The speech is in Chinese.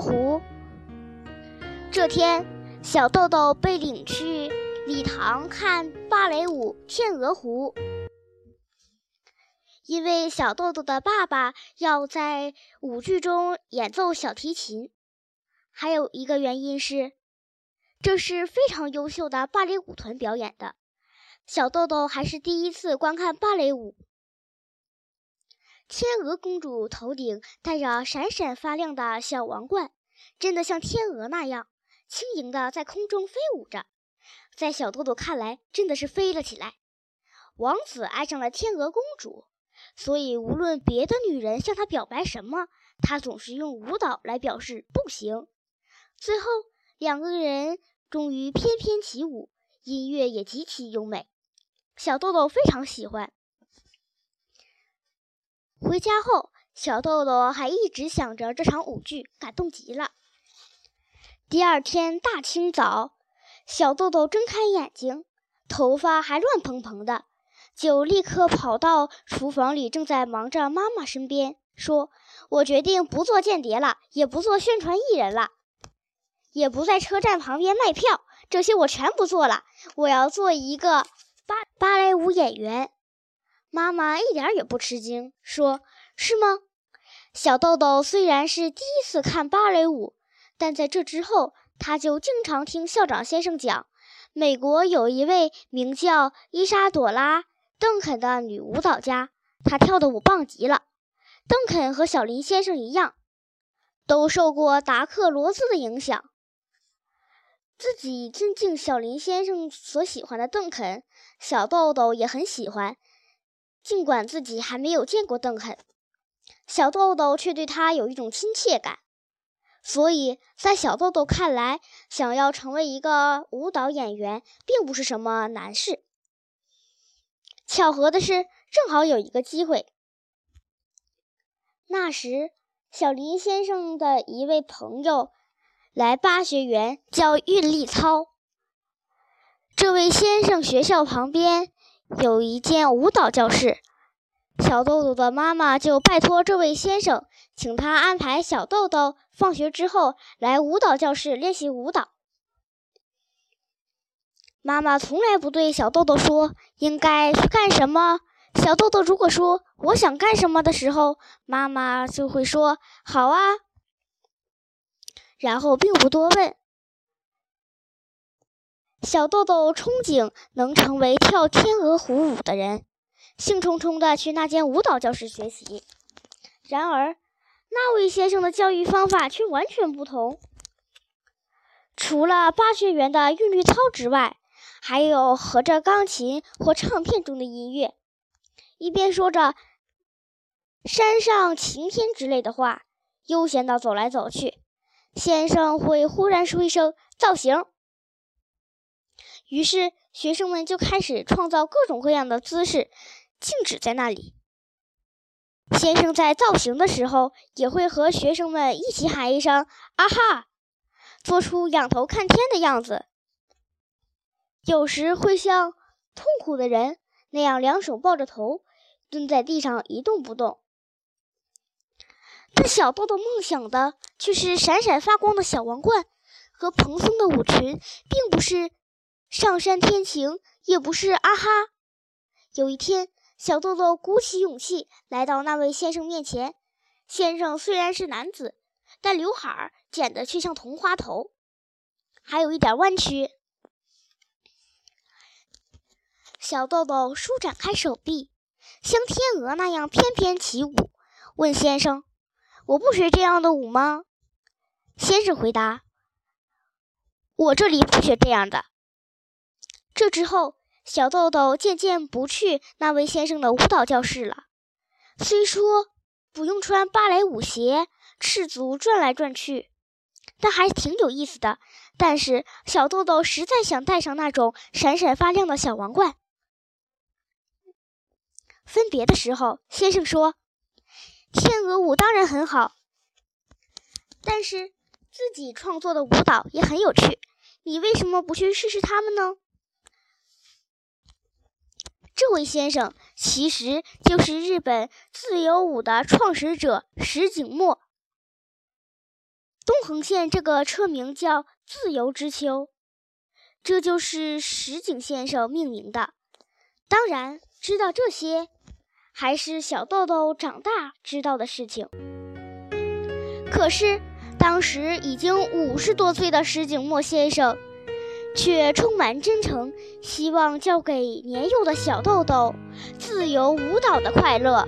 湖。这天，小豆豆被领去礼堂看芭蕾舞《天鹅湖》，因为小豆豆的爸爸要在舞剧中演奏小提琴，还有一个原因是，这是非常优秀的芭蕾舞团表演的。小豆豆还是第一次观看芭蕾舞。天鹅公主头顶戴着闪闪发亮的小王冠，真的像天鹅那样。轻盈地在空中飞舞着，在小豆豆看来，真的是飞了起来。王子爱上了天鹅公主，所以无论别的女人向他表白什么，他总是用舞蹈来表示不行。最后，两个人终于翩翩起舞，音乐也极其优美，小豆豆非常喜欢。回家后，小豆豆还一直想着这场舞剧，感动极了。第二天大清早，小豆豆睁开眼睛，头发还乱蓬蓬的，就立刻跑到厨房里正在忙着妈妈身边，说：“我决定不做间谍了，也不做宣传艺人了，也不在车站旁边卖票，这些我全不做了。我要做一个芭芭蕾舞演员。”妈妈一点也不吃惊，说：“是吗？”小豆豆虽然是第一次看芭蕾舞。但在这之后，他就经常听校长先生讲，美国有一位名叫伊莎朵拉·邓肯的女舞蹈家，她跳的舞棒极了。邓肯和小林先生一样，都受过达克罗斯的影响。自己尊敬小林先生所喜欢的邓肯，小豆豆也很喜欢，尽管自己还没有见过邓肯，小豆豆却对他有一种亲切感。所以在小豆豆看来，想要成为一个舞蹈演员并不是什么难事。巧合的是，正好有一个机会。那时，小林先生的一位朋友来巴学园教韵律操。这位先生学校旁边有一间舞蹈教室，小豆豆的妈妈就拜托这位先生。请他安排小豆豆放学之后来舞蹈教室练习舞蹈。妈妈从来不对小豆豆说应该去干什么。小豆豆如果说我想干什么的时候，妈妈就会说好啊，然后并不多问。小豆豆憧憬能成为跳天鹅湖舞的人，兴冲冲地去那间舞蹈教室学习。然而。那位先生的教育方法却完全不同。除了八学园的韵律操之外，还有合着钢琴或唱片中的音乐。一边说着“山上晴天”之类的话，悠闲地走来走去。先生会忽然说一声“造型”，于是学生们就开始创造各种各样的姿势，静止在那里。先生在造型的时候，也会和学生们一起喊一声“啊哈”，做出仰头看天的样子。有时会像痛苦的人那样，两手抱着头，蹲在地上一动不动。但小豆豆梦想的却是闪闪发光的小王冠和蓬松的舞裙，并不是上山天晴，也不是啊哈。有一天。小豆豆鼓起勇气来到那位先生面前。先生虽然是男子，但刘海儿剪得却像同花头，还有一点弯曲。小豆豆舒展开手臂，像天鹅那样翩翩起舞，问先生：“我不学这样的舞吗？”先生回答：“我这里不学这样的。”这之后。小豆豆渐渐不去那位先生的舞蹈教室了。虽说不用穿芭蕾舞鞋，赤足转来转去，但还挺有意思的。但是小豆豆实在想戴上那种闪闪发亮的小王冠。分别的时候，先生说：“天鹅舞当然很好，但是自己创作的舞蹈也很有趣。你为什么不去试试它们呢？”这位先生其实就是日本自由舞的创始者石井墨。东横线这个车名叫“自由之丘”，这就是石井先生命名的。当然，知道这些还是小豆豆长大知道的事情。可是，当时已经五十多岁的石井墨先生，却充满真诚，希望教给年幼的小豆豆自由舞蹈的快乐。